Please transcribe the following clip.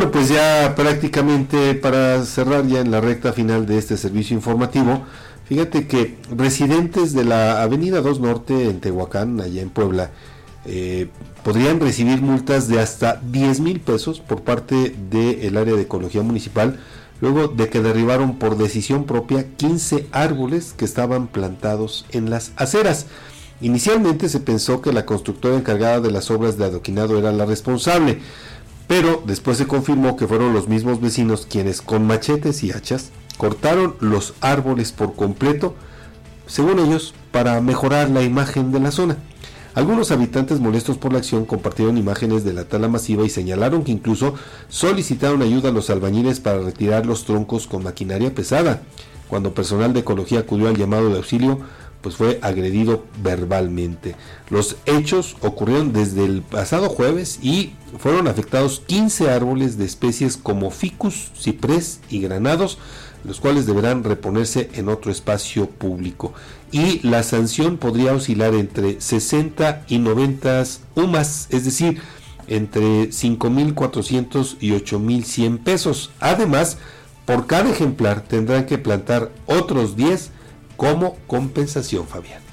bueno, pues ya prácticamente para cerrar ya en la recta final de este servicio informativo, fíjate que residentes de la Avenida 2 Norte en Tehuacán, allá en Puebla, eh, podrían recibir multas de hasta 10 mil pesos por parte del área de ecología municipal, luego de que derribaron por decisión propia 15 árboles que estaban plantados en las aceras. Inicialmente se pensó que la constructora encargada de las obras de adoquinado era la responsable, pero después se confirmó que fueron los mismos vecinos quienes con machetes y hachas cortaron los árboles por completo, según ellos, para mejorar la imagen de la zona. Algunos habitantes molestos por la acción compartieron imágenes de la tala masiva y señalaron que incluso solicitaron ayuda a los albañiles para retirar los troncos con maquinaria pesada. Cuando personal de ecología acudió al llamado de auxilio, pues fue agredido verbalmente. Los hechos ocurrieron desde el pasado jueves y fueron afectados 15 árboles de especies como ficus, ciprés y granados, los cuales deberán reponerse en otro espacio público y la sanción podría oscilar entre 60 y 90 UMAS, es decir, entre 5.400 y 8.100 pesos. Además, por cada ejemplar tendrán que plantar otros 10 como compensación, Fabián.